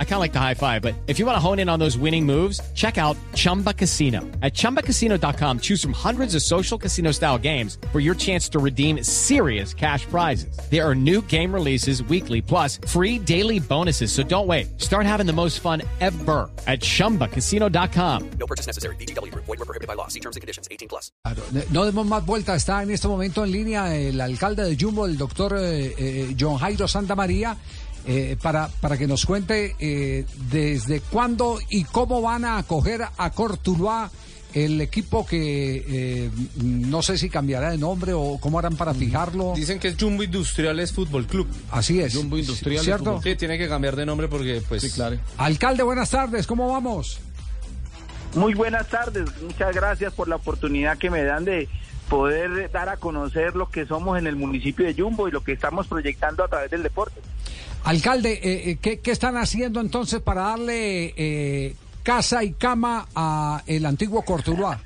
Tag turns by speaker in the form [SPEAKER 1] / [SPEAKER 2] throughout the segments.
[SPEAKER 1] I kind of like the high five, but if you want to hone in on those winning moves, check out Chumba Casino. At ChumbaCasino.com, choose from hundreds of social casino style games for your chance to redeem serious cash prizes. There are new game releases weekly, plus free daily bonuses. So don't wait. Start having the most fun ever at ChumbaCasino.com.
[SPEAKER 2] No purchase necessary. BGW. Void were prohibited by law. See terms and conditions. 18 plus.
[SPEAKER 3] No demos más vuelta. Está en este momento en línea el alcalde de Jumbo, el doctor eh, eh, John Jairo Santa María, eh, para, para que nos cuente eh, desde cuándo y cómo van a acoger a Cortuluá el equipo que eh, no sé si cambiará de nombre o cómo harán para fijarlo.
[SPEAKER 4] Dicen que es Jumbo Industriales Fútbol Club.
[SPEAKER 3] Así es.
[SPEAKER 4] Jumbo Industriales
[SPEAKER 3] ¿Cierto?
[SPEAKER 4] Fútbol Sí, tiene que cambiar de nombre porque, pues. Sí, claro.
[SPEAKER 3] Alcalde, buenas tardes, ¿cómo vamos?
[SPEAKER 5] Muy buenas tardes, muchas gracias por la oportunidad que me dan de poder dar a conocer lo que somos en el municipio de Jumbo y lo que estamos proyectando a través del deporte.
[SPEAKER 3] Alcalde, eh, eh, ¿qué, qué están haciendo entonces para darle eh, casa y cama a el antiguo Cortuluá?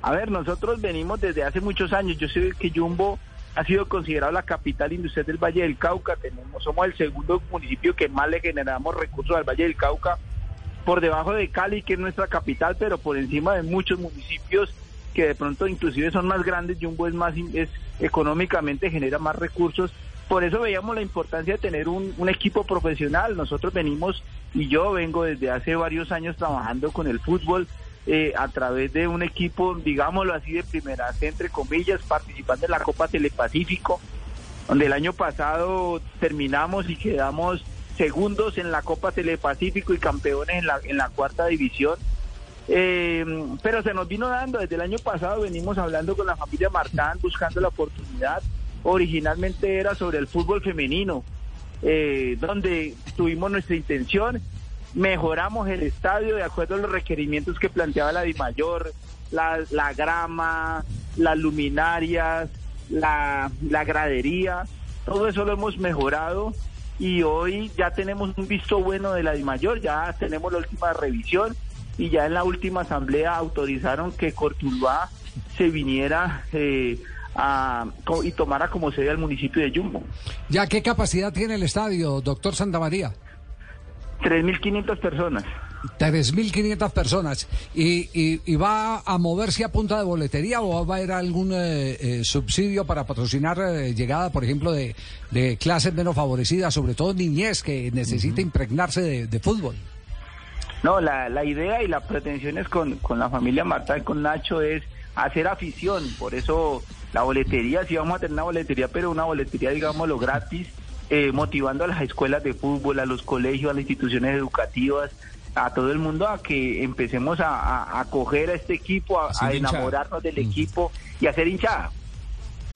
[SPEAKER 5] A ver, nosotros venimos desde hace muchos años. Yo sé que Jumbo ha sido considerado la capital industrial del Valle del Cauca. Tenemos, somos el segundo municipio que más le generamos recursos al Valle del Cauca, por debajo de Cali, que es nuestra capital, pero por encima de muchos municipios que de pronto inclusive son más grandes. Jumbo es más, es económicamente genera más recursos. Por eso veíamos la importancia de tener un, un equipo profesional. Nosotros venimos y yo vengo desde hace varios años trabajando con el fútbol eh, a través de un equipo, digámoslo así, de primera, entre comillas, participando en la Copa Telepacífico, donde el año pasado terminamos y quedamos segundos en la Copa Telepacífico y campeones en la, en la cuarta división. Eh, pero se nos vino dando, desde el año pasado venimos hablando con la familia Martán, buscando la oportunidad. Originalmente era sobre el fútbol femenino, eh, donde tuvimos nuestra intención, mejoramos el estadio de acuerdo a los requerimientos que planteaba la DIMAYOR, la, la grama, las luminarias, la, la gradería, todo eso lo hemos mejorado y hoy ya tenemos un visto bueno de la DIMAYOR, ya tenemos la última revisión y ya en la última asamblea autorizaron que Cortuluá se viniera eh, a, y tomara como sede al municipio de Jumbo.
[SPEAKER 3] ¿Ya qué capacidad tiene el estadio, doctor Santa María?
[SPEAKER 5] 3.500 personas.
[SPEAKER 3] 3.500 personas. ¿Y, y, y va a moverse a punta de boletería o va a haber algún eh, eh, subsidio para patrocinar eh, llegada, por ejemplo, de, de clases menos favorecidas, sobre todo niñez que necesita impregnarse de, de fútbol?
[SPEAKER 5] No, la, la idea y la pretensión es con, con la familia Marta y con Nacho es hacer afición, por eso la boletería, sí vamos a tener una boletería, pero una boletería, digámoslo, gratis, eh, motivando a las escuelas de fútbol, a los colegios, a las instituciones educativas, a todo el mundo a que empecemos a, a, a acoger a este equipo, a,
[SPEAKER 4] hinchada.
[SPEAKER 5] enamorarnos del equipo y a hacer hinchada.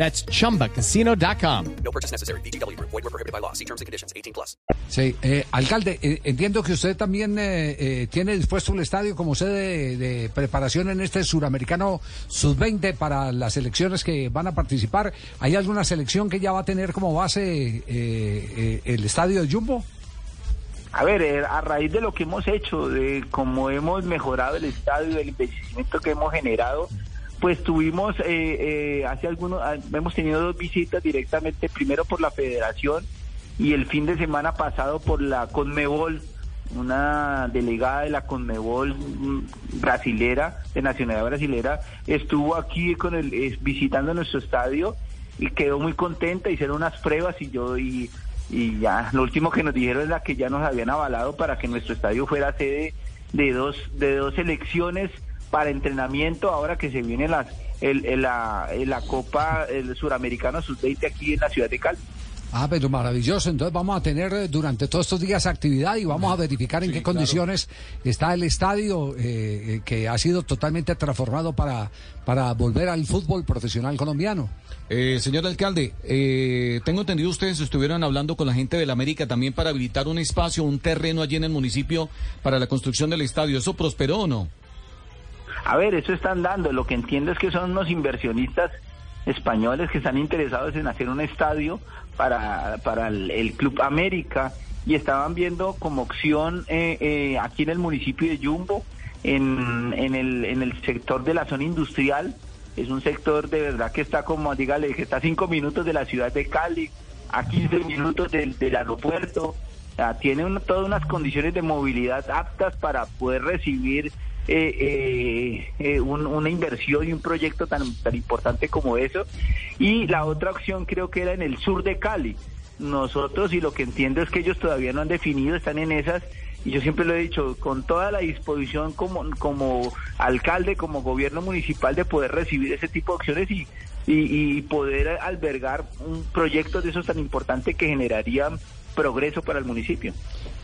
[SPEAKER 1] That's chumbacasino.com.
[SPEAKER 2] No purchase necessary. BGW. Void were prohibited by law. See terms and conditions. 18 plus.
[SPEAKER 3] Sí, eh, alcalde, eh, entiendo que usted también eh, eh, tiene dispuesto el estadio como sede de, de preparación en este suramericano sub-20 para las elecciones que van a participar. ¿Hay alguna selección que ya va a tener como base eh, eh, el estadio de Jumbo?
[SPEAKER 5] A ver, eh, a raíz de lo que hemos hecho, de cómo hemos mejorado el estadio, del investimento que hemos generado, pues tuvimos eh, eh, hace algunos, ah, hemos tenido dos visitas directamente, primero por la Federación y el fin de semana pasado por la Conmebol, una delegada de la Conmebol mm, brasilera, de nacionalidad brasilera, estuvo aquí con el, visitando nuestro estadio y quedó muy contenta, hicieron unas pruebas y yo y, y ya lo último que nos dijeron era que ya nos habían avalado para que nuestro estadio fuera sede de dos de dos elecciones para entrenamiento ahora que se viene las el, el- la, el- la Copa el Suramericano Sub-20 aquí en la ciudad de Cali.
[SPEAKER 3] Ah, pero maravilloso. Entonces vamos a tener eh, durante todos estos días actividad y vamos a verificar en qué condiciones está el estadio eh, eh, que ha sido totalmente transformado para, para volver al fútbol profesional colombiano.
[SPEAKER 6] Eh, señor alcalde, eh, tengo entendido ustedes estuvieron hablando con la gente de la América también para habilitar un espacio, un terreno allí en el municipio para la construcción del estadio. ¿Eso prosperó o no?
[SPEAKER 5] A ver, eso están dando. Lo que entiendo es que son unos inversionistas españoles que están interesados en hacer un estadio para, para el, Club América y estaban viendo como opción eh, eh, aquí en el municipio de Yumbo, en, en, el, en el sector de la zona industrial. Es un sector de verdad que está como, dígale, que está a cinco minutos de la ciudad de Cali, a 15 minutos del, aeropuerto. Tiene todas unas condiciones de movilidad aptas para poder recibir eh, eh, eh, un- una inversión y un proyecto tan, tan importante como eso. Y la otra opción creo que era en el sur de Cali. Nosotros, y lo que entiendo es que ellos todavía no han definido, están en esas, y yo siempre lo he dicho, con toda la disposición como, como alcalde, como gobierno municipal, de poder recibir ese tipo de opciones y, y, poder albergar un proyecto de esos tan importante que generaría progreso para el municipio.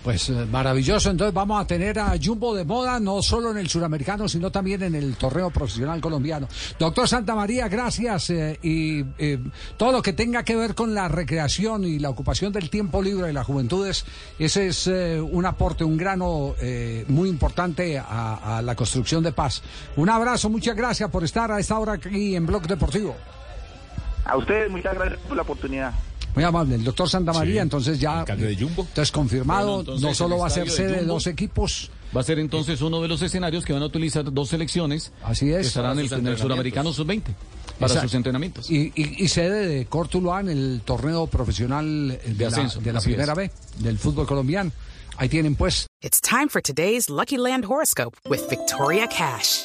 [SPEAKER 3] Pues eh, maravilloso. Entonces vamos a tener a Jumbo de moda, no solo en el suramericano, sino también en el torneo profesional colombiano. Doctor Santa María, gracias. eh, y eh, todo lo que tenga que ver con la recreación y la ocupación del tiempo libre de las juventudes, ese es eh, un aporte, un grano eh, muy importante a, a la construcción de paz. Un abrazo, muchas gracias por estar a esta hora aquí en Blog Deportivo.
[SPEAKER 5] A ustedes, muchas gracias por la oportunidad.
[SPEAKER 3] Muy amable, el doctor Santa María, entonces ya.
[SPEAKER 6] alcalde de Jumbo.
[SPEAKER 3] Entonces confirmado,
[SPEAKER 6] Bueno, entonces,
[SPEAKER 3] no solo va a ser
[SPEAKER 6] de
[SPEAKER 3] sede de
[SPEAKER 6] Jumbo
[SPEAKER 3] dos equipos.
[SPEAKER 6] Va a ser entonces uno de los escenarios que van a utilizar dos selecciones
[SPEAKER 3] Así es.
[SPEAKER 6] que estarán en el,
[SPEAKER 4] sus
[SPEAKER 6] en el Suramericano Sub-20 para
[SPEAKER 3] Exacto.
[SPEAKER 6] sus entrenamientos.
[SPEAKER 3] Y, y- y sede de Cortuluá en el torneo profesional de,
[SPEAKER 6] De
[SPEAKER 3] la-
[SPEAKER 6] ascenso,
[SPEAKER 3] de la, primera
[SPEAKER 6] es.
[SPEAKER 3] B del fútbol colombiano. Ahí tienen pues.
[SPEAKER 7] It's time for today's Lucky Land horoscope with Victoria Cash.